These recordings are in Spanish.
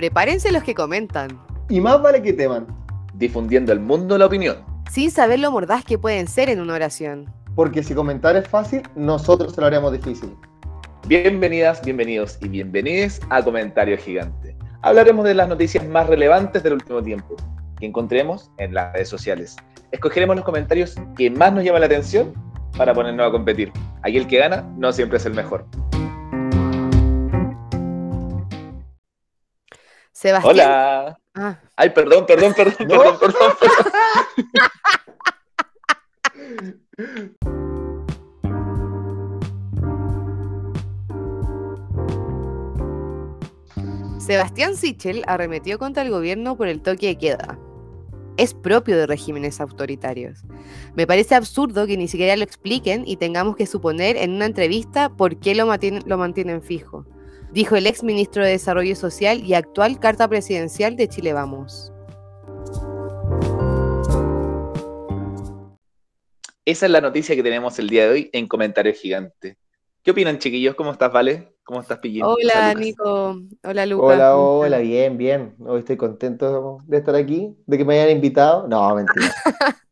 Prepárense los que comentan. Y más vale que teman. Difundiendo al mundo la opinión. Sin saber lo mordaz que pueden ser en una oración. Porque si comentar es fácil, nosotros se lo haremos difícil. Bienvenidas, bienvenidos y bienvenides a Comentario Gigante. Hablaremos de las noticias más relevantes del último tiempo que encontremos en las redes sociales. Escogeremos los comentarios que más nos llaman la atención para ponernos a competir. Aquí el que gana no siempre es el mejor. Sebastián. Hola. Ah, Ay, perdón, perdón, perdón, perdón, perdón. Sebastián Sichel arremetió contra el gobierno por el toque de queda. Es propio de regímenes autoritarios. Me parece absurdo que ni siquiera lo expliquen y tengamos que suponer en una entrevista por qué lo mantienen, lo mantienen fijo, dijo el ex ministro de Desarrollo Social y actual carta presidencial de Chile Vamos. Esa es la noticia que tenemos el día de hoy en Comentario Gigante. ¿Qué opinan, chiquillos? ¿Cómo estás, Vale? ¿Cómo estás, Pillín? Hola. Nico. Hola, Lucas. Hola, ¿Cómo hola, bien, bien. Hoy estoy contento de estar aquí, de que me hayan invitado. No, mentira.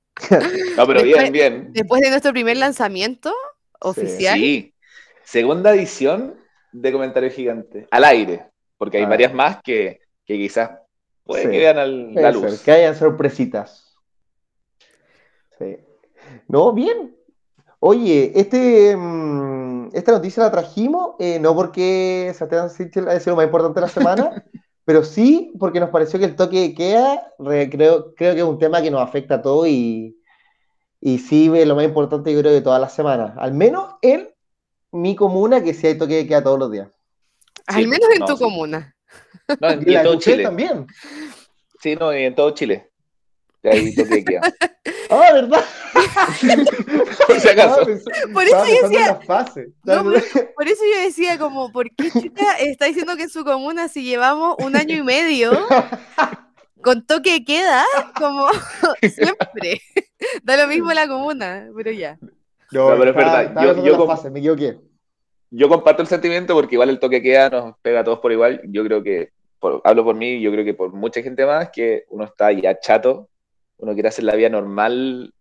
No, pero Después- bien, bien. Después de nuestro primer lanzamiento oficial, Sí. Segunda edición de Comentario Gigante. Al aire. Porque hay varias más que, que quizás puede Sí. que vean al- la ser, luz. que hayan sorpresitas. Sí. No, bien. Oye, este, mm, esta noticia la trajimos, eh, no porque Sebastián Sichel haya sido lo más importante de la semana, pero sí porque nos pareció que el toque de queda, re- creo, creo que es un tema que nos afecta a todos y, y sí es lo más importante yo creo de todas las semanas. Al menos en mi comuna que sí hay toque de queda todos los días. al menos en no, tu sí. comuna. No, en, Y en todo Chile. también. Sí, no, y en todo Chile. Ahí toque de queda. Ah, ¿verdad? Por si acaso. Por eso yo decía-. No, por, por eso yo decía como, ¿por qué chuta está diciendo que en su comuna si llevamos un año y medio con toque de queda? Como siempre. Da lo mismo la comuna, pero ya. No, No, pero es verdad, estaba yo- yo como- me equivoqué. Yo comparto el sentimiento porque igual el toque queda nos pega a todos por igual. Yo creo que, por- hablo por mí, yo creo que por mucha gente más, que uno está ya chato, uno quiere hacer la vida normal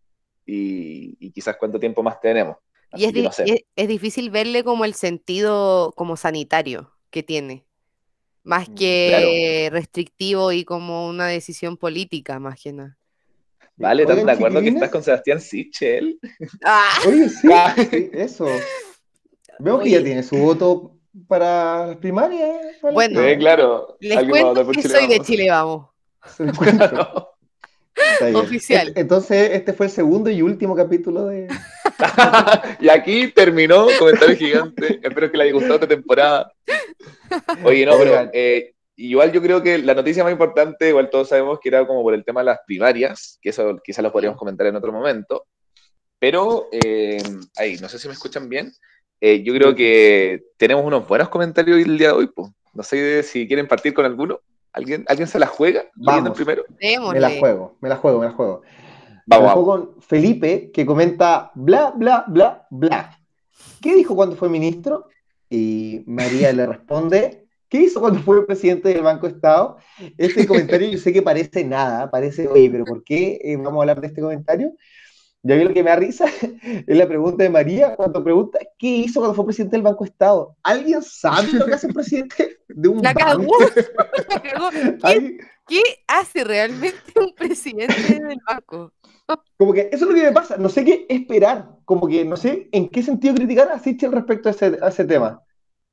y, y quizás cuánto tiempo más tenemos. Y es, no sé. y es, es difícil verle como el sentido como sanitario que tiene. Más que restrictivo y como una decisión política, más que nada. Vale, ¿estás de acuerdo que estás con Sebastián Sichel? ¡Ah! Oye, sí, Ah. sí, eso. Veo que ya tiene su voto para las primarias. para las Bueno, Sí, claro. Les cuento que Chile soy de. Chile, vamos. Se lo. Oficial. Entonces, este fue el segundo y último capítulo de. y aquí terminó Comentario Gigante. Espero que le haya gustado esta temporada. Oye, no, pero eh, igual yo creo que la noticia más importante, igual todos sabemos que era como por el tema de las primarias, que eso quizás lo podríamos comentar en otro momento. Pero, eh, ahí, no sé si me escuchan bien. Eh, yo creo que tenemos unos buenos comentarios el día de hoy. Pues. No sé si quieren partir con alguno. ¿Alguien, ¿alguien se la juega? ¿Leyendo el Vamos. primero? Me la juego, me la juego, me la juego. Me Vamos, la vamos. juego con Felipe, que comenta bla, bla, bla, bla. ¿Qué dijo cuando fue ministro? Y María le responde, ¿qué hizo cuando fue presidente del Banco Estado? Este comentario yo sé que parece nada, parece, oye, pero ¿por qué eh, vamos a hablar de este comentario? Y a mí lo que me da risa es la pregunta de María cuando pregunta, ¿qué hizo cuando fue presidente del Banco Estado? ¿Alguien sabe lo que hace un presidente de un La cagó. banco? La cagó. ¿Qué, ¿Alguien- qué hace realmente un presidente del banco? Como que eso es lo que me pasa, no sé qué esperar, como que no sé en qué sentido criticar a Sichel respecto a ese, a ese tema.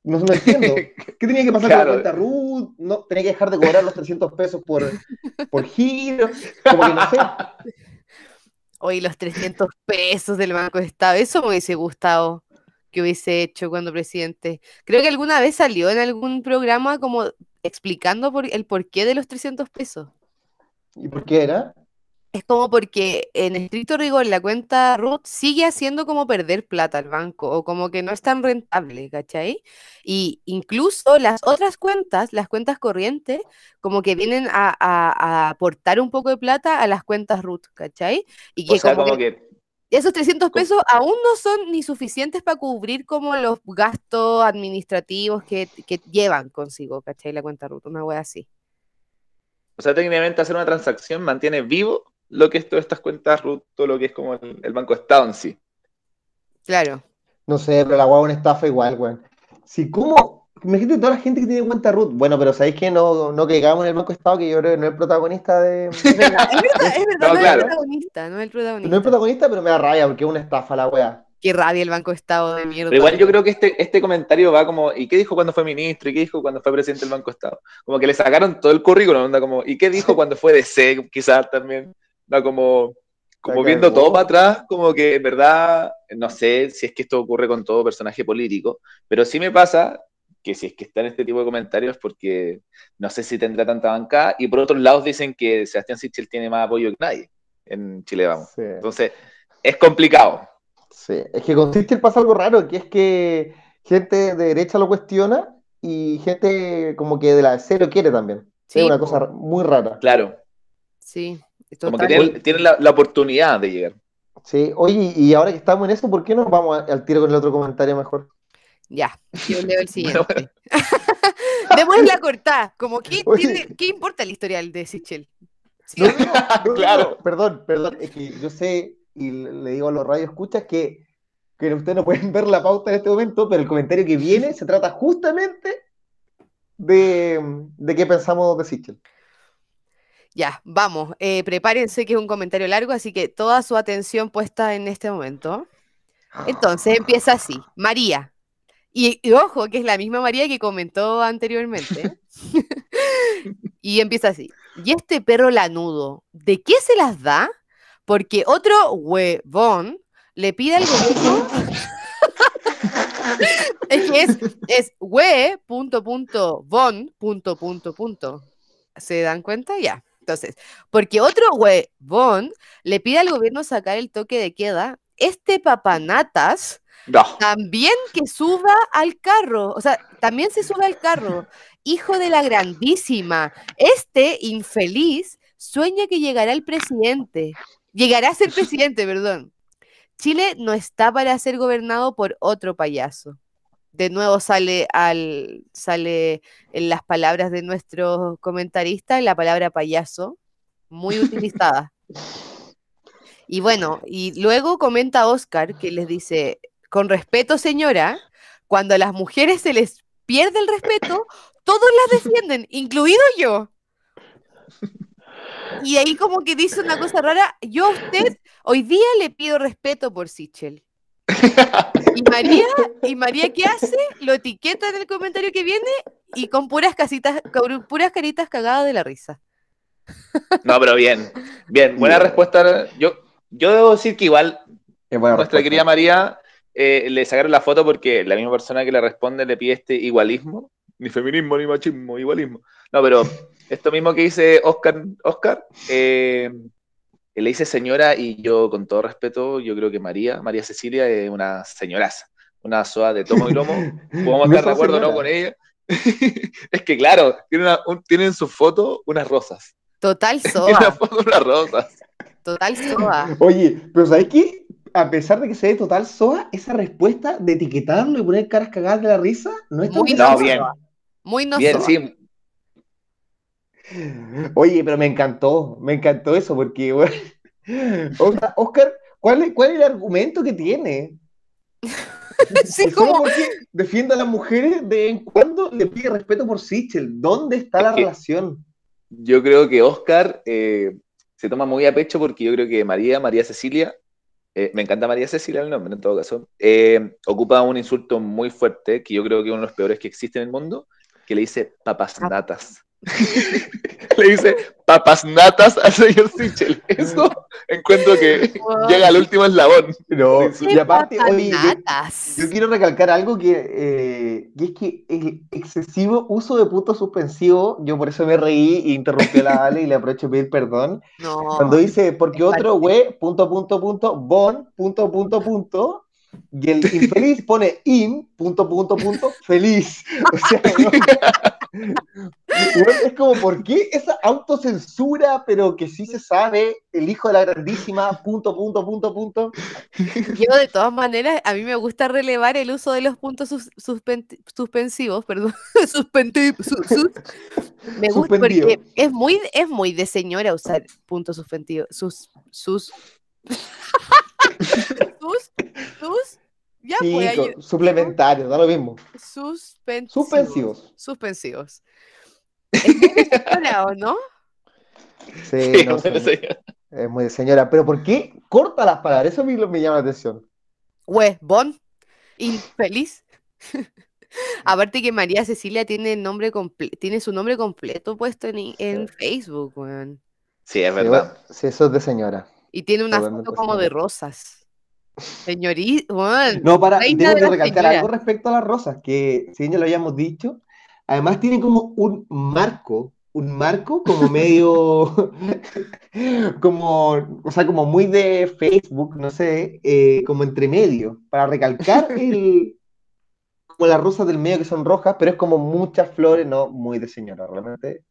No, no entiendo. ¿Qué tenía que pasar Claro. con la cuenta Ruth? No, tenía que dejar de cobrar los 300 pesos por, por giro. Como que no sé. Hoy los 300 pesos del Banco de Estado, eso me hubiese gustado que hubiese hecho cuando presidente. Creo que alguna vez salió en algún programa como explicando por, el porqué de los 300 pesos. ¿Y por qué era? Es como porque en estricto rigor la cuenta Ruth sigue haciendo como perder plata al banco o como que no es tan rentable, ¿cachai? Y incluso las otras cuentas, las cuentas corrientes, como que vienen a, a- a aportar un poco de plata a las cuentas Ruth, ¿cachai? Y que O sea, como como que que esos 300 como- pesos aún no son ni suficientes para cubrir como los gastos administrativos que, que llevan consigo, ¿cachai? La cuenta Ruth, una wea así. O sea, técnicamente hacer una transacción mantiene vivo lo que es todas estas cuentas root, todo lo que es como el, el Banco Estado en sí. Claro. No sé, pero la guagua es una estafa igual, weón. Si, ¿cómo? Imagínate toda la gente que tiene cuenta root. Bueno, pero ¿sabéis que no, no caigamos en el Banco Estado, que yo creo que no es el protagonista de. Es verdad, es verdad, No, no, es claro. el protagonista, no es el protagonista. No es el protagonista, pero me da rabia porque es una estafa la wea. Qué rabia el Banco Estado de mierda. Pero igual yo creo que este, este comentario va como, ¿y qué dijo cuando fue ministro? ¿Y qué dijo cuando fue presidente del Banco Estado? Como que le sacaron todo el currículum, onda como, ¿y qué dijo cuando fue DC? Quizás también, va como, como viendo todo para atrás, como que en verdad, no sé si es que esto ocurre con todo personaje político, pero sí me pasa que si es que está en este tipo de comentarios, porque no sé si tendrá tanta bancada, y por otros lados dicen que Sebastián Sichel tiene más apoyo que nadie en Chile, vamos. Sí. Entonces, es complicado. Sí, es que con Sichel pasa algo raro, que es que gente de derecha lo cuestiona y gente como que de la DC lo quiere también. Sí, es una cosa muy rara. Claro, Sí, como que tienen, tienen la, la oportunidad de llegar. Sí, oye, y ahora que estamos en eso, ¿por qué no vamos a- al tiro con el otro comentario mejor? Ya, yo leo el siguiente. Démosle la cortada. Como, ¿qué, tiene- ¿qué importa el historial de Sichel? ¿Sí No, o no? no, no, no, Claro. no, perdón, perdón, es que yo sé y le digo a los radios escuchas que, que ustedes no pueden ver la pauta en este momento, pero el comentario que viene se trata justamente de, de qué pensamos de Sichel. Ya, vamos. eh, prepárense que es un comentario largo, así que toda su atención puesta en este momento. Entonces empieza así. María. Y, y ojo, que es la misma María que comentó anteriormente. y empieza así. ¿Y este perro lanudo, de qué se las da? Porque otro huevón le pide al gobierno. es que es, es hue, punto, punto, punto, punto, punto. ¿Se dan cuenta? Ya. Entonces, porque otro huevón le pide al gobierno sacar el toque de queda, este papanatas No. también que suba al carro, o sea, también se sube al carro, hijo de la grandísima. Este infeliz sueña que llegará el presidente, llegará a ser presidente, perdón. Chile no está para ser gobernado por otro payaso. De nuevo sale al sale en las palabras de nuestro comentarista la palabra payaso, muy utilizada. Y bueno, y luego comenta Oscar que les dice, con respeto señora, cuando a las mujeres se les pierde el respeto, todos las defienden, incluido yo. Y ahí como que dice una cosa rara, yo a usted hoy día le pido respeto por Sichel. Y María, ¿y María qué hace? Lo etiqueta en el comentario que viene y con puras casitas, con puras caritas cagadas de la risa. No, pero bien. Bien, buena Bien. respuesta. Yo, yo debo decir que igual nuestra respuesta. querida María eh, le sacaron la foto porque la misma persona que le responde le pide este igualismo. Ni feminismo, ni machismo, igualismo. No, pero esto mismo que dice Oscar, Oscar eh, le dice señora y yo con todo respeto, yo creo que María, María Cecilia es una señoraza, una soa de tomo y lomo. Podemos estar de acuerdo o no con ella. es que claro, una- un- tienen en su foto unas rosas. Total Tiene una soa, foto unas rosas. total soa. Oye, pero ¿sabes qué? A pesar de que se ve total soa, esa respuesta de etiquetarlo y poner caras cagadas de la risa no es tan Muy No, no soa. bien. soa. Muy no Bien, soa. sí. Oye, pero me encantó, me encantó eso, porque, bueno, Oscar, Oscar, ¿cuál es, cuál es el argumento que tiene? Sí, como, porque defiende a las mujeres de en cuando le pide respeto por Sichel. ¿Dónde está la Es relación? Yo creo que Oscar eh, se toma muy a pecho porque yo creo que María, María Cecilia, eh, me encanta María Cecilia el nombre en todo caso, eh, ocupa un insulto muy fuerte que yo creo que es uno de los peores que existe en el mundo, que le dice papas Ah. natas. le dice papas natas al señor Sichel. Eso encuentro que Wow. llega al último eslabón. No, y aparte, oye, yo, quiero recalcar algo que, eh, que es que el excesivo uso de puntos suspensivos, yo por eso me reí e interrumpí a la Ale y le aprovecho a pedir perdón. No, Cuando dice, porque otro güey, punto, punto, punto, bon, punto, punto, punto, y el infeliz pone in, punto, punto, punto, feliz. O sea, no, es como, ¿por qué esa autocensura, pero que sí se sabe, el hijo de la grandísima, punto, punto, punto, punto? Yo, de todas maneras, a mí me gusta relevar el uso de los puntos sus- suspen- suspensivos, perdón. suspendi- su- sus- me gusta Suspendido. porque es muy, es muy de señora usar puntos suspensivos. Sus, sus, sus, sus, ya Sí, pues, ahí- co- suplementario, da lo mismo. suspensivos. Suspensivos. Suspensivos. Es muy de señora, ¿o no? Sí, Sí, no, bueno, señor, sí. es muy de señora. Pero ¿por qué corta las palabras? Eso a mí lo- me llama la atención. Huevón, infeliz. Aparte que María Cecilia tiene el nombre comple- tiene su nombre completo puesto en, Facebook, weón. Sí, es Sí, verdad. bueno, sí, eso es de señora. Y tiene una Totalmente foto como de señora. rosas. Señorita. No, para, tengo de que recalcar algo respecto a las rosas, que si ya lo habíamos dicho, además tiene como un marco, un marco como medio, como, o sea, como muy de Facebook, no sé, eh, como entre medio, para recalcar el, como las rosas del medio que son rojas, pero es como muchas flores, no muy de señora, realmente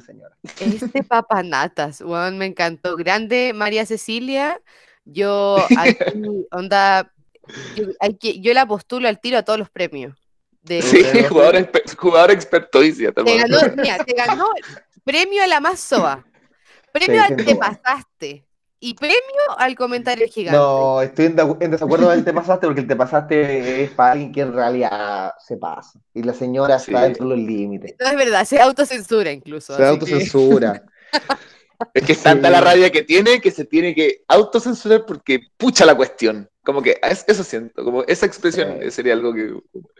señora. Este papanatas, weón, me encantó. Grande María Cecilia. Yo, aquí, onda, yo, hay que, yo la postulo al tiro a todos los premios. De, Sí, jugador, exper- jugador experto, dice. Te ganó, mira, te ganó premio a la más soa, premio Sí, al te pasaste y premio al comentario gigante. No, estoy en, de- en desacuerdo del te pasaste, porque el te pasaste es para alguien que en realidad se pasa. Y la señora está Sí. dentro de los límites. No es verdad, se autocensura incluso. Se autocensura. Es que es tanta Sí. la rabia que tiene que se tiene que autocensurar porque pucha la cuestión. Como que es- eso siento, como esa expresión Sí. sería algo que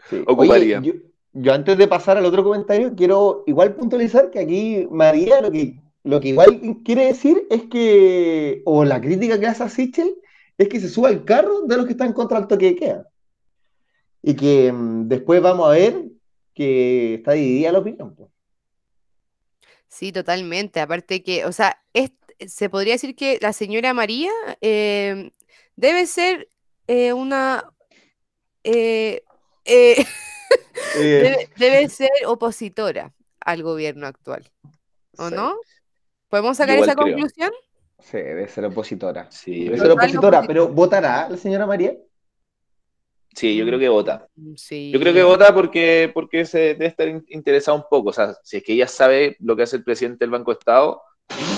Sí. Ocuparía. Oye, yo, yo antes de pasar al otro comentario, quiero igual puntualizar que aquí María lo que, lo que igual quiere decir es que, o la crítica que hace a Sichel, es que se suba al carro de los que están contra el toque de queda. Y que mm, después vamos a ver que está dividida la opinión. pues. Sí, totalmente. Aparte que, o sea, es- se podría decir que la señora María eh, debe ser eh, una... eh, eh, Eh, debe, debe ser opositora al gobierno actual, ¿o sí, no? ¿Podemos sacar igual esa creo. conclusión? Sí, debe ser opositora. Sí, Debe ser opositora. pero ¿votará la señora María? Sí, yo creo que vota. Mm, Sí. Yo creo que vota porque, porque se debe estar in- interesado un poco. O sea, si es que ella sabe lo que hace el presidente del Banco de Estado,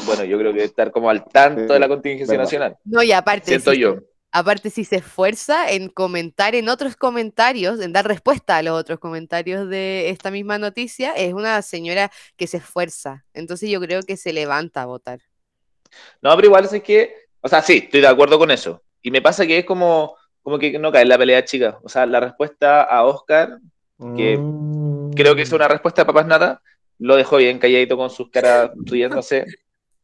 bueno, yo creo que debe estar como al tanto Sí, de la contingencia verdad. nacional. No, y aparte, Siento yo. aparte si se esfuerza en comentar en otros comentarios, en dar respuesta a los otros comentarios de esta misma noticia, es una señora que se esfuerza. Entonces yo creo que se levanta a votar. No, pero igual es que, o sea, sí, estoy de acuerdo con eso. Y me pasa que es como, como que no cae en la pelea chica. O sea, la respuesta a Oscar, Que Mm. creo que es una respuesta de papas nata, lo dejó bien calladito con sus caras riéndose.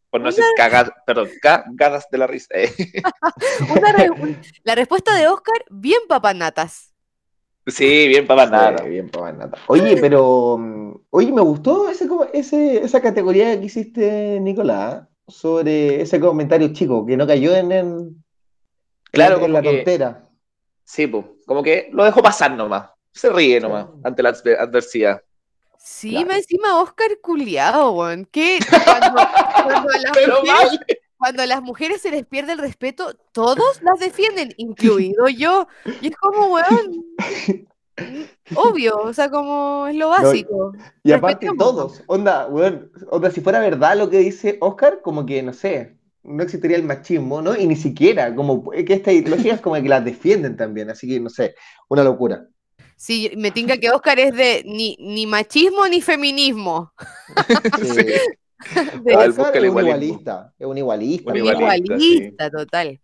Por no decir cagadas, perdón, cagadas de la risa. eh. Una re- un- la respuesta de Oscar, bien papanatas. Sí, bien papas Sí, nata. bien, papá, nata. Oye, pero mm, oye, me gustó ese, ese, esa categoría que hiciste, Nicolás, sobre ese comentario chico, que no cayó en, en, Claro, en la que- tontera. Sí, pues, como que lo dejó pasar nomás. Se ríe nomás Sí. ante la adver- adversidad. Sí, Claro. más encima Oscar culiado, weón. Que cuando, cuando a las mujeres, mal. cuando a las mujeres se les pierde el respeto, todos las defienden, incluido yo. Y es como, weón, obvio, o sea, como es lo básico. Y aparte Respetemos. todos, onda, weón, onda, si fuera verdad lo que dice Oscar, como que, no sé, no existiría el machismo, ¿no? Y ni siquiera, como es que esta ideología es como que las defienden también, así que, no sé, una locura. Sí, me tinca que Oscar es de ni, ni machismo ni feminismo. Sí. De Ah, el es un igualista, es un igualista. Un un igualista, total.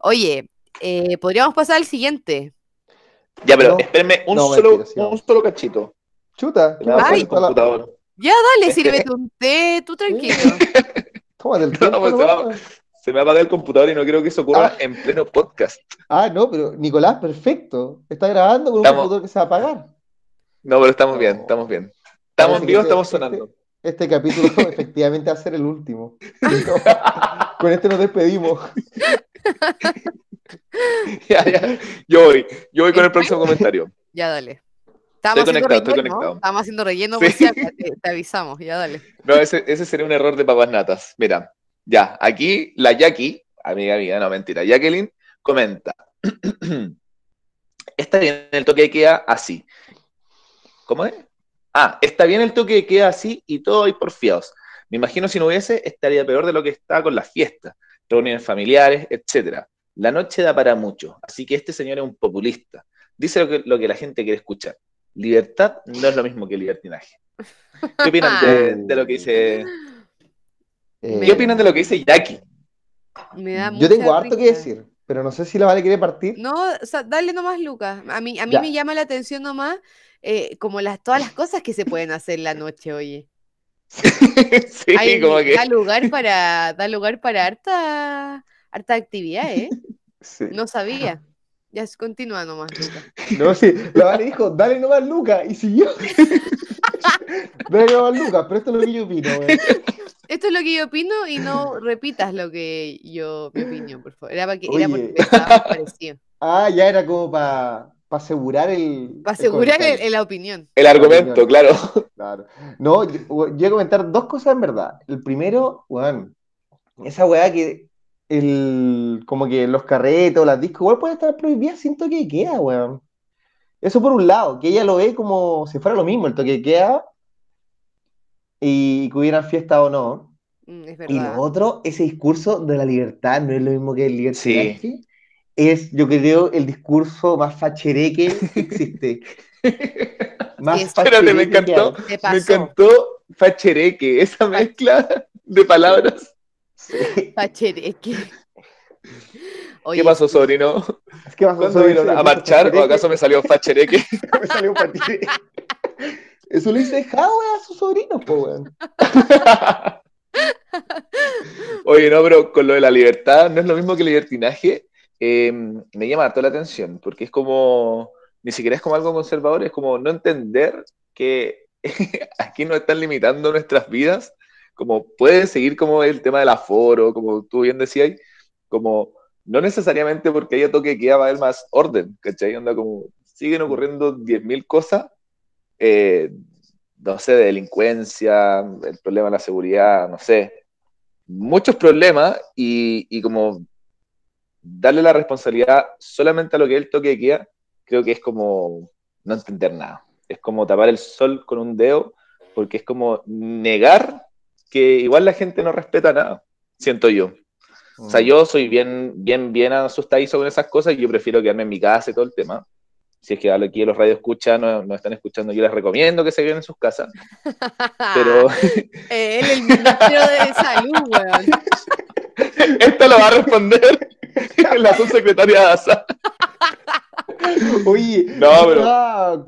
Oye, eh, podríamos pasar al siguiente. Ya, pero No. espérenme un, No, solo, un cachito. Chuta, Ay. computador. Ya, dale, sírvete un té, tú tranquilo. No, tiempo, pues, se va- nomás. Se me va a apagar el computador y no quiero que eso ocurra Ah. en pleno podcast. Ah, no, pero Nicolás, perfecto. Está grabando con un computador que se va a apagar. No, pero estamos bien, estamos bien. Estamos en vivo, este- estamos este- sonando. Este capítulo efectivamente va a ser el último. Con este nos despedimos. Ya, ya. Yo voy, yo voy con el próximo comentario. Ya, dale. Estábamos Estoy conectado, estoy conectado. Estábamos haciendo relleno, Sí. te avisamos, ya dale. No, ese, ese sería un error de papas natas. Mira, ya, aquí la Jackie, amiga mía, no mentira, Jacqueline comenta. Está bien el toque de queda así. ¿Cómo es? Ah, está bien el toque de queda así y todo ahí porfiados. Me imagino si no hubiese, estaría peor de lo que está con las fiestas, reuniones familiares, etcétera. La noche da para mucho, así que este señor es un populista. Dice lo que, lo que la gente quiere escuchar. Libertad no es lo mismo que libertinaje. ¿Qué opinan de, de lo que dice Eh, ¿Qué opinan de lo que dice Jackie? Me da Yo tengo harto que decir, pero no sé si la Vale quiere partir. No, o sea, dale nomás, Lucas. A mí, a mí Ya. me llama la atención nomás eh, como las, todas las cosas que se pueden hacer la noche, oye. sí, Hay- como que. Da lugar para, da lugar para harta, harta actividad, ¿eh? Sí. No sabía. Ya s- continúa nomás, Lucas. No, sí, la Vale dijo, dale nomás Lucas, y siguió. dale nomás Lucas, pero esto es lo que yo opino, weón. Esto es lo que yo opino y no repitas lo que yo, mi opinión, por favor. Era, para que, era porque más parecido. Ah, ya era como para asegurar el. Para asegurar el- la opinión. El argumento, Opinión. claro. Claro. No, yo, yo voy a comentar dos cosas en verdad. El primero, weón, esa weá que el, como que los carretos, las discos, igual pueden estar prohibidas sin toque de queda, weón. Eso por un lado, que ella lo ve como si fuera lo mismo, el toque de queda y que hubieran fiesta o no. Mm, es Y lo otro, ese discurso de la libertad no es lo mismo que el libertinaje. Es, yo creo, el discurso más fachereque que existe. Más Sí, Espérate, me encantó. Me encantó Fachereque, esa mezcla de palabras. Hay. Pachereque. Oye, ¿Qué pasó, sobrino? Es que pasó, ¿Cuándo vieron a marchar o acaso me salió Fachereque? me salió un fachereque. Eso le dice Jadwe a sus sobrinos, po, weón. Oye, no, pero con lo de la libertad no es lo mismo que el libertinaje. eh, me llama harto la atención, porque es como, ni siquiera es como algo conservador, es como no entender que aquí nos están limitando nuestras vidas, como puede seguir como el tema del aforo, como tú bien decías, como no necesariamente porque haya toque queda va a haber más orden, ¿cachai? Onda como siguen ocurriendo 10.000 cosas, eh, no sé, de delincuencia, el problema de la seguridad, no sé, muchos problemas y, y como darle la responsabilidad solamente a lo que es el toque de queda, creo que es como no entender nada. Es como tapar el sol con un dedo, porque es como negar que igual la gente no respeta nada, siento yo. O sea, yo soy bien, bien, bien asustadizo con esas cosas y yo prefiero quedarme en mi casa y todo el tema. Si es que aquí los radios escuchan, no, no están escuchando, yo les recomiendo que se queden en sus casas. Pero Eh, Él, el Ministerio de Salud, weón. esto lo va a responder la subsecretaria de ASA. Oye, No, pero- estaba,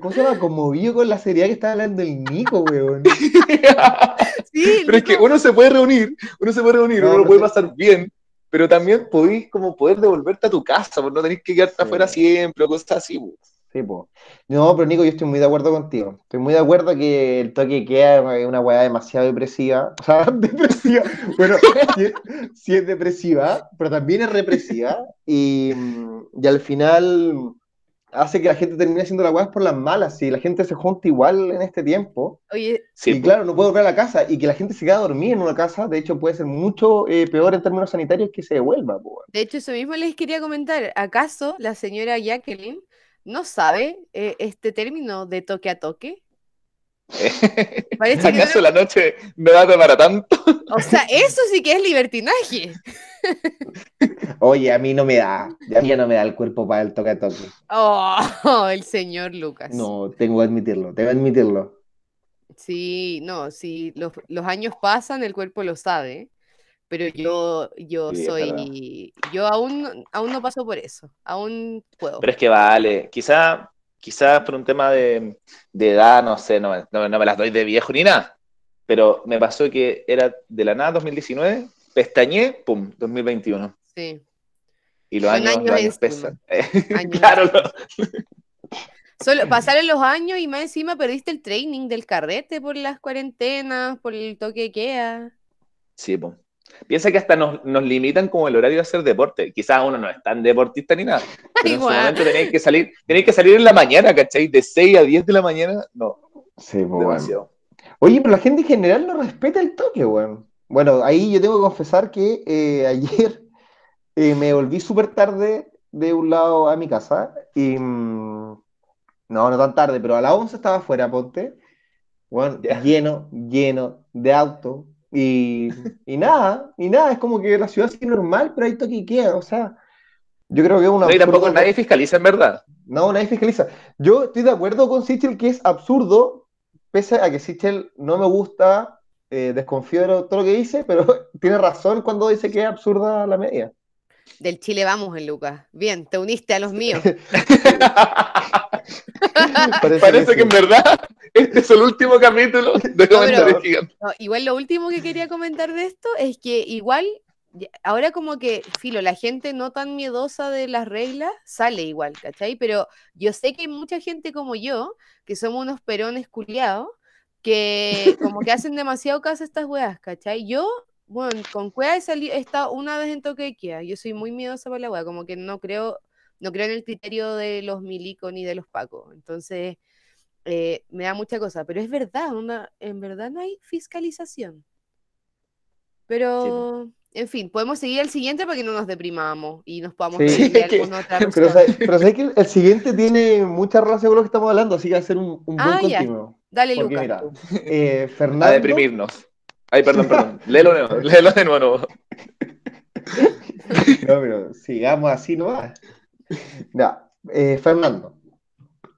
¿cómo se llama? Conmovido con la seriedad que estaba hablando el Nico, weón. Sí, Pero es que uno se puede reunir, uno se puede reunir, No, uno no lo puede sé. pasar bien, pero también podéis como poder devolverte a tu casa, por no tener que quedarte Sí. afuera siempre o cosas así. po. Sí, po. No, pero Nico, yo estoy muy de acuerdo contigo. Estoy muy de acuerdo que el toque de queda es una weá demasiado depresiva. O sea, depresiva. Bueno, sí, es- sí es depresiva, pero también es represiva. Y, y al final hace que la gente termine haciendo las weas por las malas. Si la gente se junta igual en este tiempo. Oye, Sí, y claro, no puede volver a la casa. Y que la gente se quede a dormir en una casa, de hecho, puede ser mucho eh, peor en términos sanitarios que se devuelva. po, de hecho, eso mismo les quería comentar. ¿Acaso la señora Jacqueline no sabe eh, este término de toque a toque? Parece que no ¿Acaso la noche no da para tanto? O sea, eso sí que es libertinaje. Oye, a mí no me da. A mí ya no me da el cuerpo para el toque a toque. Oh, el señor Lucas. No, tengo que admitirlo, tengo que admitirlo. Sí, no, sí, los, los años pasan, el cuerpo lo sabe, pero yo, yo Sí, soy, yo aún, aún no paso por eso, aún puedo. Pero es que vale, quizá, quizá por un tema de, de edad, no sé, no, me- no, no me las doy de viejo ni nada, pero me pasó que era de la nada 2019, pestañé, pum, 2021. Sí, Y los Son años, pesan. Años claro, Solo pasaron los años y más encima perdiste el training del carrete por las cuarentenas, por el toque de queda. sí, po. Piensa que hasta nos, nos limitan como el horario de hacer deporte. Quizás uno no es tan deportista ni nada. Pero en su Igual. momento tenéis que salir, tenéis que salir en la mañana, ¿cachai? De 6 a 10 de la mañana, no, Sí, pues, weón. demasiado. Oye, pero la gente en general no respeta el toque, weón. Bueno, ahí yo tengo que confesar que eh, ayer eh, me volví súper tarde de un lado a mi casa y... mm, no, no tan tarde, pero a las 11 estaba afuera, ponte. Weón, Ya. lleno, lleno de autos y, y nada, y nada, es como que la ciudad sigue normal, pero hay toque y queda, o sea, yo creo que es una... No, y tampoco nadie fiscaliza, en verdad. No, nadie fiscaliza. Yo estoy de acuerdo con Sichel que es absurdo, pese a que Sichel no me gusta, eh, desconfío de todo lo que dice, pero tiene razón cuando dice que es absurda la media. Del Chile vamos, en Lucas. Bien, te uniste a los míos. Parece, Parece que en sí. verdad este es el último capítulo de comentarios pero- gigantes. No, igual lo último que quería comentar de esto es que igual, ahora como que, filo, la gente no tan miedosa de las reglas sale igual, ¿cachai? Pero yo sé que hay mucha gente como yo, que somos unos perones culiados, que como que hacen demasiado caso a estas weas, ¿cachai? Yo, bueno, con cueva he, salido, he estado una vez en toque de queda, yo soy muy miedosa por la wea, como que no creo, no creo en el criterio de los milicos ni de los pacos, entonces eh, me da mucha cosa, pero es verdad, onda, en verdad no hay fiscalización. Pero, en fin, podemos seguir al siguiente para que no nos deprimamos y nos podamos Sí. que- alguna otra Pero, cosa. sabes- pero sabes que el siguiente tiene mucha relación con lo que estamos hablando, así que va a ser un, un buen Ah, ya. continuo. Dale, Porque Lucas. mira, eh, A Fernando, deprimirnos. Ay, perdón, perdón. Léelo de nuevo. Léelo de nuevo. No, pero sigamos así nomás. Ya, eh, Fernando.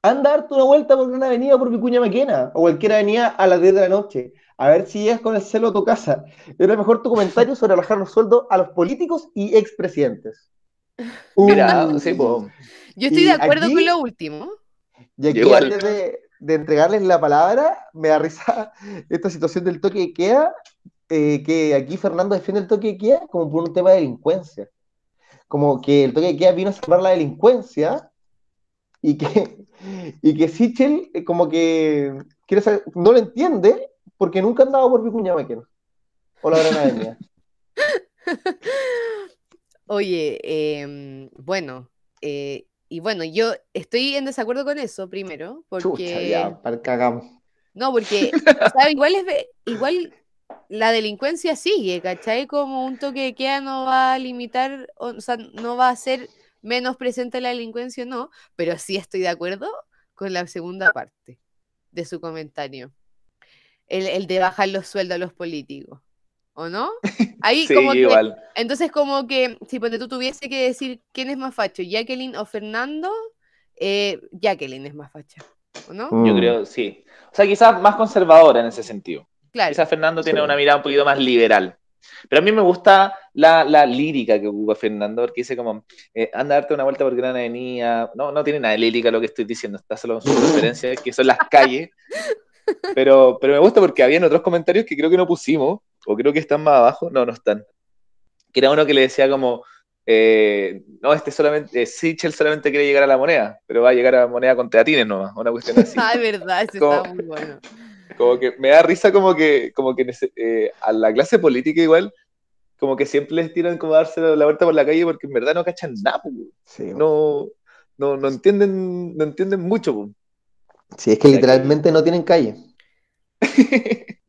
Anda a darte una vuelta por una avenida por Vicuña Maquena o cualquier avenida a las 10 de la noche. A ver si llegas con el celo a tu casa. Era mejor tu comentario sobre bajar los sueldos a los políticos y expresidentes. Mira, Uh, sí, po. Yo estoy y de acuerdo aquí- con lo último. Y aquí, Igual. antes de, de entregarles la palabra, me da risa esta situación del toque de queda, eh, que aquí Fernando defiende el toque de queda como por un tema de delincuencia. Como que el toque de queda vino a salvar la delincuencia y que, y que Sichel eh, como que quiere saber- no lo entiende porque nunca andaba por Vicuña Maquena o la Gran Avenida. Oye, em, bueno, eh, y bueno, yo estoy en desacuerdo con eso primero, Chucha, porque ya, para cagamos. no, porque o sea, igual es igual la delincuencia sigue, ¿cachai? Como un toque de queda no va a limitar, o, o sea, no va a ser menos presente la delincuencia, no, pero sí estoy de acuerdo con la segunda parte de su comentario. El, el de bajar los sueldos a los políticos, ¿o no? Ahí Sí, como que, igual. entonces como que si ponte tú tuviese que decir quién es más facho, Jacqueline o Fernando, eh, Jacqueline es más facha, ¿o no? Yo Mm. creo, sí. O sea, quizás más conservadora en ese sentido. Claro. Quizás Fernando tiene Sí. una mirada un poquito más liberal. Pero a mí me gusta la, la lírica que ocupa Fernando, porque dice como, eh, anda a darte una vuelta por Gran Avenida. No, no tiene nada de lírica lo que estoy diciendo, está solo en sus referencias, que son las calles. Pero, pero me gusta porque habían otros comentarios que creo que no pusimos, o creo que están más abajo, no, no están. Que era uno que le decía como, eh, no, este solamente, eh, Sichel solamente quiere llegar a la moneda, pero va a llegar a la moneda con teatines nomás, una cuestión así. Ah, es verdad, eso Como- está muy bueno. Como que me da risa como que, como que eh, a la clase política igual, como que siempre les tiran como a darse la vuelta por la calle porque en verdad no cachan nada, Sí, no, no, no entienden, no entienden mucho. po. Sí, es que- literalmente no tienen calle.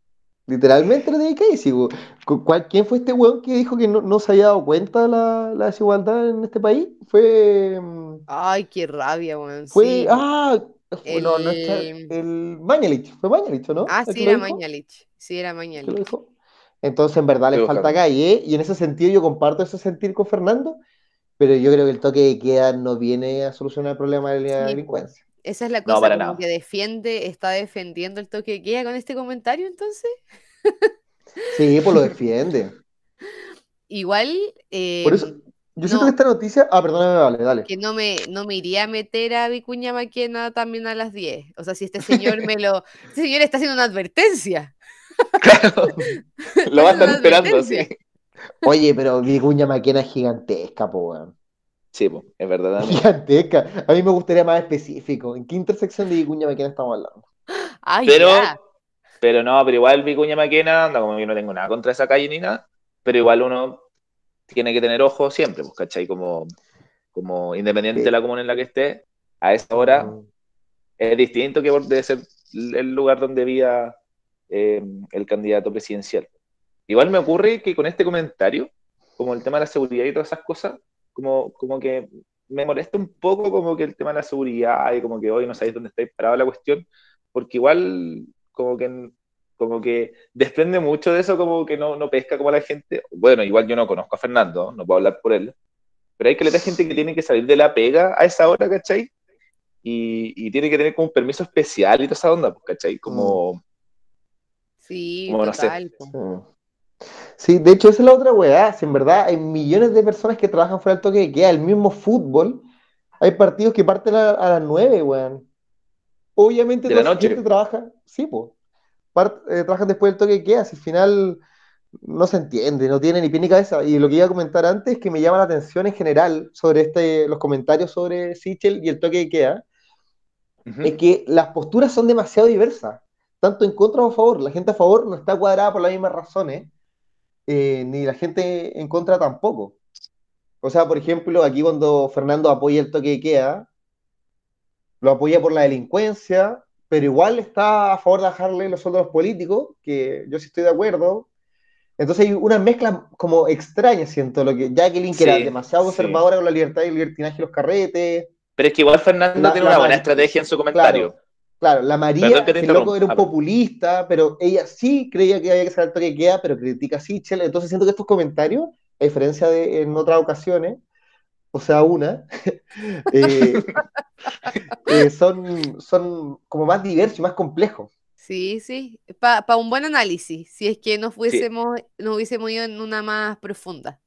Literalmente bu- cu- cuál- ¿Quién fue este weón que dijo que no, no se había dado cuenta de la, la desigualdad en este país? Fue. mm, Ay, qué rabia, weón. Fue. sí. Ah, fue- no, no está- El- el Mañalich. Fue Mañalich, ¿o ¿no? Ah, ¿El sí, lo era? Mañalich. Sí, era ¿Que lo Mañalich. Entonces, en verdad, le falta calle. Y en ese sentido, yo comparto ese sentir con Fernando. Pero yo creo que el toque de queda no viene a solucionar el problema de la Sí, delincuencia. Esa es la cosa, como que defiende, está defendiendo el toque de queda con este comentario, entonces. Sí, pues lo defiende. Igual, eh, Por eso, yo siento que esta noticia. Ah, perdóname, vale, dale. que no me, no me iría a meter a Vicuña Maquena también a las 10. O sea, si este señor me lo. Este señor está haciendo una advertencia. Claro, lo va a estar esperando, sí. Oye, pero Vicuña Maquena es gigantesca, po, weón. Sí, po, es verdad. Gigantesca. A mí me gustaría más específico. ¿En qué intersección de Vicuña Maquena estamos hablando? Ay, Pero, ya. Pero no, pero igual Vicuña Maquena, anda como que no tengo nada contra esa calle ni nada. pero igual uno tiene que tener ojo siempre, pues, ¿cachai? Como, como independiente Sí. de la comuna en la que esté, a esa hora Mm. es distinto que debe ser el lugar donde vivía eh, el candidato presidencial. Igual me ocurre que con este comentario, como el tema de la seguridad y todas esas cosas, como, como que me molesta un poco como que el tema de la seguridad y como que hoy no sabéis dónde estáis parado la cuestión, porque igual como que como que desprende mucho de eso, como que no, no pesca como la gente. Bueno, igual yo no conozco a Fernando, no puedo hablar por él, pero hay que leer gente que tiene que salir de la pega a esa hora, ¿cachai? Y, y tiene que tener como un permiso especial y toda esa onda, pues, ¿cachai? Como, Sí, Como no sé. Sí. De hecho, esa es la otra weá. Si en verdad hay millones de personas que trabajan fuera del toque de queda, el mismo fútbol, hay partidos que parten a, a las 9, weón. Obviamente De la noche. gente trabaja, sí, pues. trabajan después del toque de queda, si al final no se entiende, no tiene ni pie ni cabeza. Y lo que iba a comentar antes, que me llama la atención en general sobre este, los comentarios sobre Sichel y el toque de queda, es que las posturas son demasiado diversas, tanto en contra o a favor. La gente a favor no está cuadrada por las mismas razones, eh, ni la gente en contra tampoco. O sea, por ejemplo, aquí cuando Fernando apoya el toque de queda, lo apoya por la delincuencia, pero igual está a favor de bajarle los sueldos a los políticos, que yo sí estoy de acuerdo. Entonces hay una mezcla como extraña, siento, lo que Jacqueline, que Sí, era demasiado sí. conservadora con la libertad y el libertinaje y los carretes. Pero es que igual Fernando La- tiene una buena estrategia en su comentario. Claro, la María, que que el loco era un populista, pero ella sí creía que había que sacar el toque de queda, pero critica a Sichel. Entonces siento que estos comentarios, a diferencia de en otras ocasiones, o sea, una, eh, eh, son, son como más diversos y más complejos. Sí, sí. Para un buen análisis, si es que nos fuésemos, nos hubiésemos ido en una más profunda.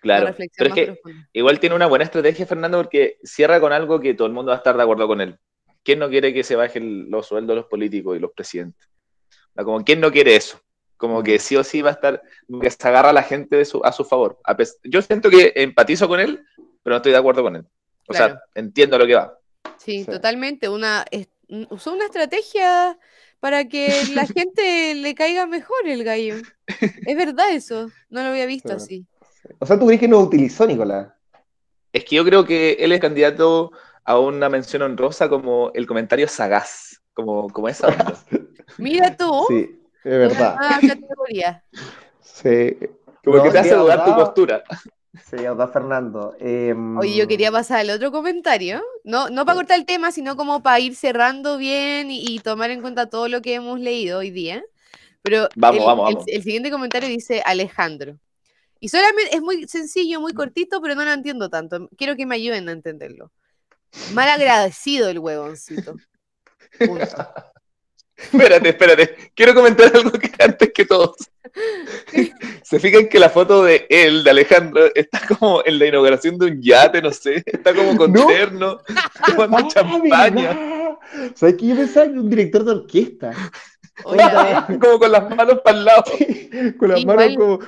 Claro. reflexión Pero es que profunda. igual tiene una buena estrategia, Fernando, porque cierra con algo que todo el mundo va a estar de acuerdo con él. ¿Quién no quiere que se bajen los sueldos de los políticos y los presidentes? Como, ¿quién no quiere eso? Como que sí o sí va a estar, que se agarra a la gente de su, a su favor. A Yo siento que empatizo con él, pero no estoy de acuerdo con él. O Claro. sea, entiendo lo que va. Sí, Sí. totalmente. Una, es- usó una estrategia para que la gente le caiga mejor el gallo. Es verdad eso. No lo había visto Sí. así. O sea, tú crees que no utilizó, Nicolás. Es que yo creo que él es candidato a una mención honrosa como el comentario sagaz, como, como esa onda. Mira tú, Sí, es una verdad. nueva categoría. Sí. Como No, que te hace dudar tu postura. Sí, Fernando. Em, Oye, yo quería pasar al otro comentario. No, no para cortar el tema, sino como para ir cerrando bien y, y tomar en cuenta todo lo que hemos leído hoy día. Pero Vamos, el, vamos, el- vamos. el siguiente comentario dice Alejandro. Y solamente es muy sencillo, muy cortito, pero no lo entiendo tanto. Quiero que me ayuden a entenderlo. Mal agradecido el huevoncito. Punto. Espérate, espérate. Quiero comentar algo que antes que todos. Se fijan que la foto de él, de Alejandro, está como en la inauguración de un yate, no sé. Está como con No. terno, tomando ah, champaña. ¿Sabes que yo pensaba que un director de orquesta? Como con las manos para el lado. con las Igual- manos como.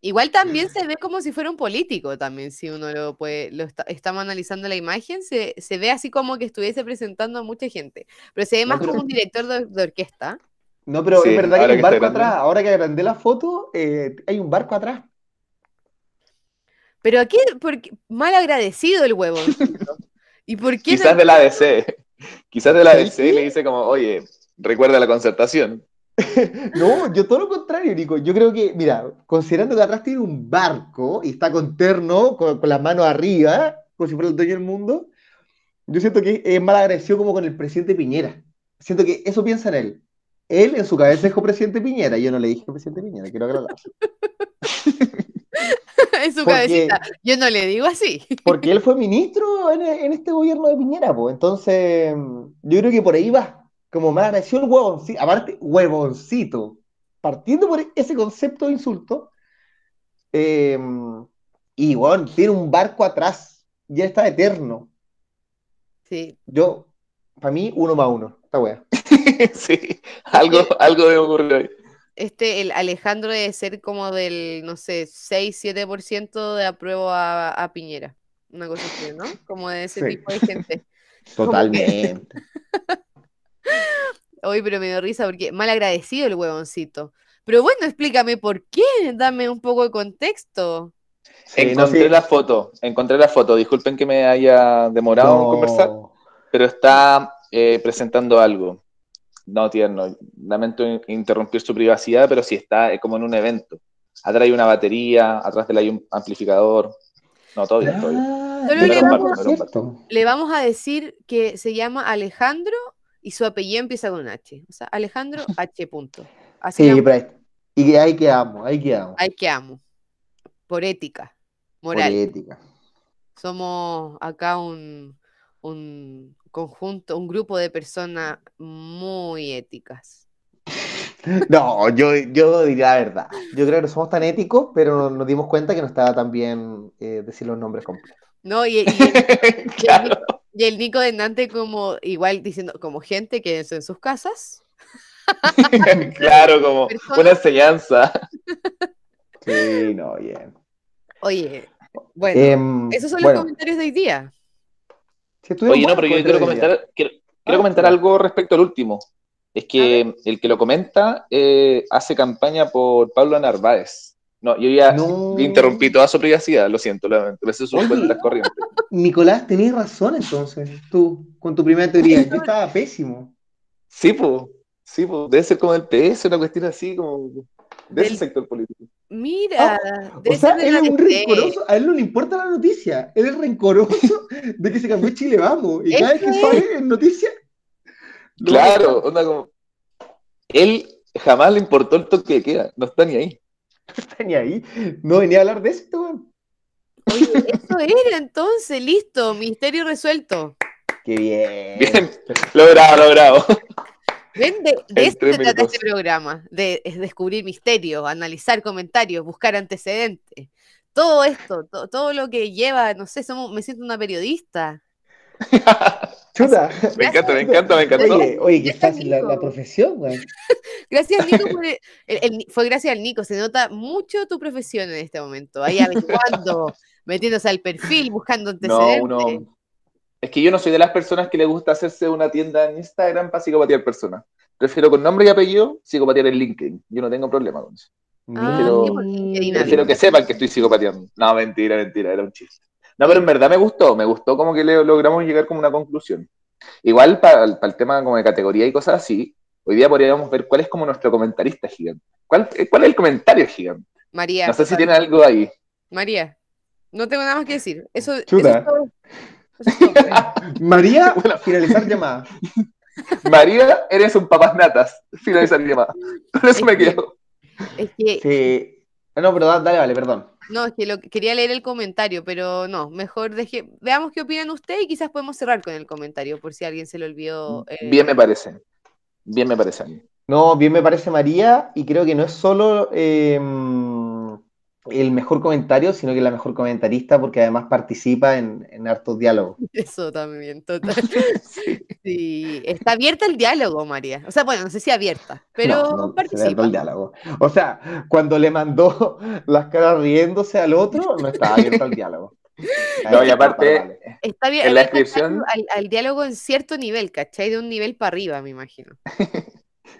igual también se ve como si fuera un político también, si uno lo puede, lo está- estamos analizando la imagen, se, se ve así como que estuviese presentando a mucha gente, pero se ve más como un director de, de orquesta. No, pero Sí, es verdad que hay un barco grande. atrás. Ahora que agrandé la foto, eh, hay un barco atrás. Pero aquí, porque mal agradecido el huevón. ¿Y por qué no- Quizás de la ADC. Quizás de la ¿Sabes ADC le dice como, oye, recuerda la concertación. No, yo todo lo contrario, Nico. Yo creo que, mira, considerando que atrás tiene un barco y está con terno, con, con las manos arriba, como si fuera el dueño del mundo, yo siento que es mal agradecido como con el presidente Piñera. Siento que eso piensa en él. Él en su cabeza dijo presidente Piñera. Yo no le dije presidente Piñera, quiero aclarar. en su Porque- cabecita? Yo no le digo así. Porque él fue ministro en, en este gobierno de Piñera, pues. Entonces, yo creo que por ahí va. Como me agradeció el huevoncito. Aparte, huevoncito. Partiendo por ese concepto de insulto. eh, y bueno, tiene un barco atrás. Ya está eterno. Sí, Yo, para mí, uno más uno. Esta wea. sí, algo, algo debe ocurrir hoy. este, el Alejandro debe ser como del, no sé, 6-7% de apruebo a, a Piñera. Una cosa así, ¿no? Como de ese Sí. tipo de gente. Totalmente. Hoy, pero me dio risa porque mal agradecido el huevoncito. Pero bueno, explícame por qué, dame un poco de contexto. Sí, no, encontré sí. la foto, encontré la foto. Disculpen que me haya demorado en conversar, pero está eh, presentando algo. No, tierno, lamento in- interrumpir su privacidad, pero sí está como en un evento. Atrás hay una batería, atrás de él hay un amplificador. No, todo bien, todo bien. Ah, Solo le no vamos-. Le a decir que se llama Alejandro y su apellido empieza con H. O sea, Alejandro H. Punto. Así Sí, pero ahí, y ahí quedamos, ahí quedamos. hay que amo. Por ética, Por moral. ética. Somos acá un, un conjunto, un grupo de personas muy éticas. No, yo, yo diría la verdad. Yo creo que no somos tan éticos, pero nos dimos cuenta que no estaba tan bien eh, decir los nombres completos. ¿No? Y, y el, claro, y el Nico de Nante como igual diciendo, como gente que en sus casas. claro, como una enseñanza. Sí, no, bien. Oye, bueno, Em, esos son bueno, los comentarios de hoy día. Oye, no, pero yo quiero comentar, quiero, quiero Ah, comentar algo respecto al último. Es que el que lo comenta eh, hace campaña por Pablo Narváez. No, yo ya No. interrumpí toda su privacidad, lo siento, lo lamento. Ese es sus Oye. cuentas corrientes. Nicolás, tenías razón entonces, tú, con tu primera teoría. Yo estaba pésimo. Sí, pues, sí, pues, debe ser como del PS, una cuestión así, como de ese sector político. Mira, O debe sea, él es un rencoroso, a él no le importa la noticia, él es rencoroso de que se cambió Chile Vamos, y cada vez que sale en noticias, lo Claro, onda como. Él jamás le importó el toque de queda, no está ni ahí. no está ni ahí, no venía a hablar de esto, weón. Oye, eso era entonces, listo, misterio resuelto. Qué bien. Bien, logrado, logrado. Ven, de, de tres se trata este programa, de es descubrir misterios, analizar comentarios, buscar antecedentes. Todo esto, to- todo lo que lleva, no sé, somos, me siento una periodista. Chuta. Me encanta, me encanta, me encantó. Oye, oye, qué fácil la, la profesión, weón. Gracias, Nico, por el- el- el- fue gracias al Nico, se nota mucho tu profesión en este momento, ahí averiguando, metiéndose al perfil, buscando No, antecedentes. uno. Es que yo no soy de las personas que le gusta hacerse una tienda en Instagram para psicopatear personas. Prefiero con nombre y apellido psicopatear en LinkedIn. Yo no tengo problema con eso. Ah, porque LinkedIn Prefiero abierto. que sepan que estoy psicopateando. No, mentira, mentira, era un chiste. No, pero en verdad me gustó, me gustó como que le logramos llegar como a una conclusión. Igual para el tema como de categoría y cosas así, hoy día podríamos ver cuál es como nuestro comentarista gigante. ¿Cuál, cuál es el comentario gigante? María, No sé si tiene algo ahí. María, no tengo nada más que decir. Eso, eso María, Bueno. finalizar llamada. María, eres un papas natas. Finalizar llamada. Con eso me quedo. Es que, Sí. Ah, No, pero da- dale, vale, perdón. no, es que lo, quería leer el comentario, pero no, mejor deje, veamos qué opinan ustedes y quizás podemos cerrar con el comentario, por si a alguien se le olvidó. eh, Bien me parece. Bien me parece a mí. No, bien me parece María, y creo que no es solo eh, el mejor comentario, sino que la mejor comentarista, porque además participa en, en hartos diálogos. Eso también, total. Sí, está abierta el diálogo, María. O sea, bueno, no sé si abierta, pero No, no, se participa. el diálogo. O sea, cuando le mandó las caras riéndose al otro, no estaba abierto al diálogo. No, y aparte, vale. Está bien, En la abierta al descripción- diálogo- al, al diálogo en cierto nivel, ¿cachai? De un nivel para arriba, me imagino.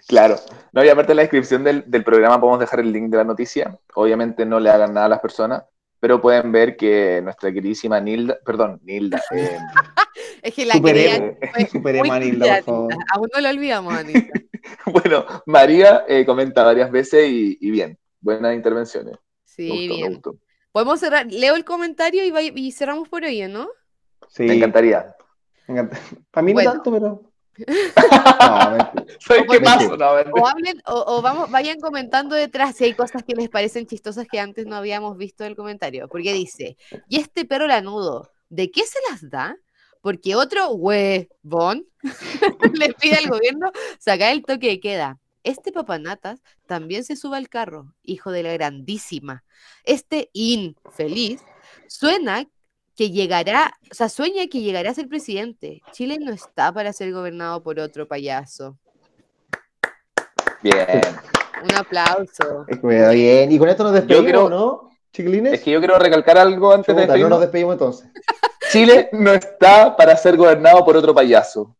Claro. No, y aparte en la descripción del, del programa podemos dejar el link de la noticia. Obviamente no le hagan nada a las personas, pero pueden ver que nuestra queridísima Nilda, perdón, Nilda, eh, Es que la Superemos, quería fue superemos muy a Nilda, querida, por favor. Aún no lo olvidamos, Anita. bueno, María eh, comenta varias veces y, y bien, buenas intervenciones. Me Sí, me bien. gustó. Podemos cerrar, leo el comentario y, y cerramos por hoy, ¿no? Sí, Me encantaría. me encanta. Para mí Bueno. no tanto, pero. No, mentira. ¿Sabes O qué por- pasó? No, mentira. O hablen, o, o vamos, vayan comentando detrás si hay cosas que les parecen chistosas que antes no habíamos visto del comentario. Porque dice, ¿y este perro lanudo, de qué se las da? Porque otro huevón le pide al gobierno sacar el toque de queda. Este papanatas también se sube al carro, hijo de la grandísima. Este infeliz suena que llegará, o sea, sueña que llegará a ser presidente. Chile no está para ser gobernado por otro payaso. Bien. Un aplauso. Es que me da bien. Y con esto nos despedimos, creo- ¿no, chiquilines? Es que yo quiero recalcar algo antes de Chuta, no nos despedirnos. despedimos entonces. Chile no está para ser gobernado por otro payaso.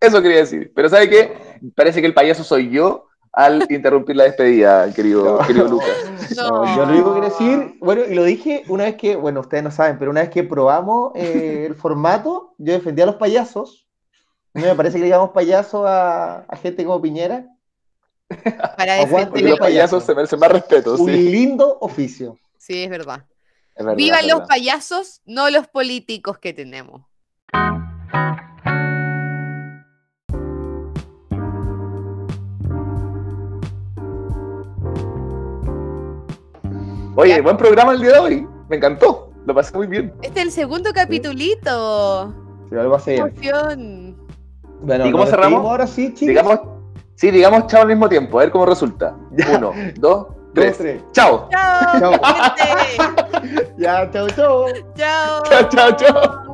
Eso quería decir. Pero ¿sabe qué? Parece que el payaso soy yo, al interrumpir la despedida, querido, No. querido Lucas. No, yo lo único que quiero decir, bueno, y lo dije una vez que, bueno, ustedes no saben, pero una vez que probamos eh, el formato, yo defendí a los payasos. A mí me parece que le digamos payaso a, a gente como Piñera. Para defender. los payasos se merecen más respeto, Un sí. lindo oficio. Sí, es verdad. Es verdad, Vivan es los payasos, no los políticos que tenemos. Oye, Ya. buen programa el día de hoy. Me encantó. Lo pasé muy bien. Este es el segundo capitulito. Algo hace ¡Qué bien. emoción! Bueno, ¿Y cómo cerramos? ahora sí, chicos. Digamos, sí, digamos chao al mismo tiempo, a ver cómo resulta. Ya. Uno, dos, Dos, tres. tres. Chao. ¡Chao! Chao. Ya, chau, chau. ¡Chao! Chao, chao, chao.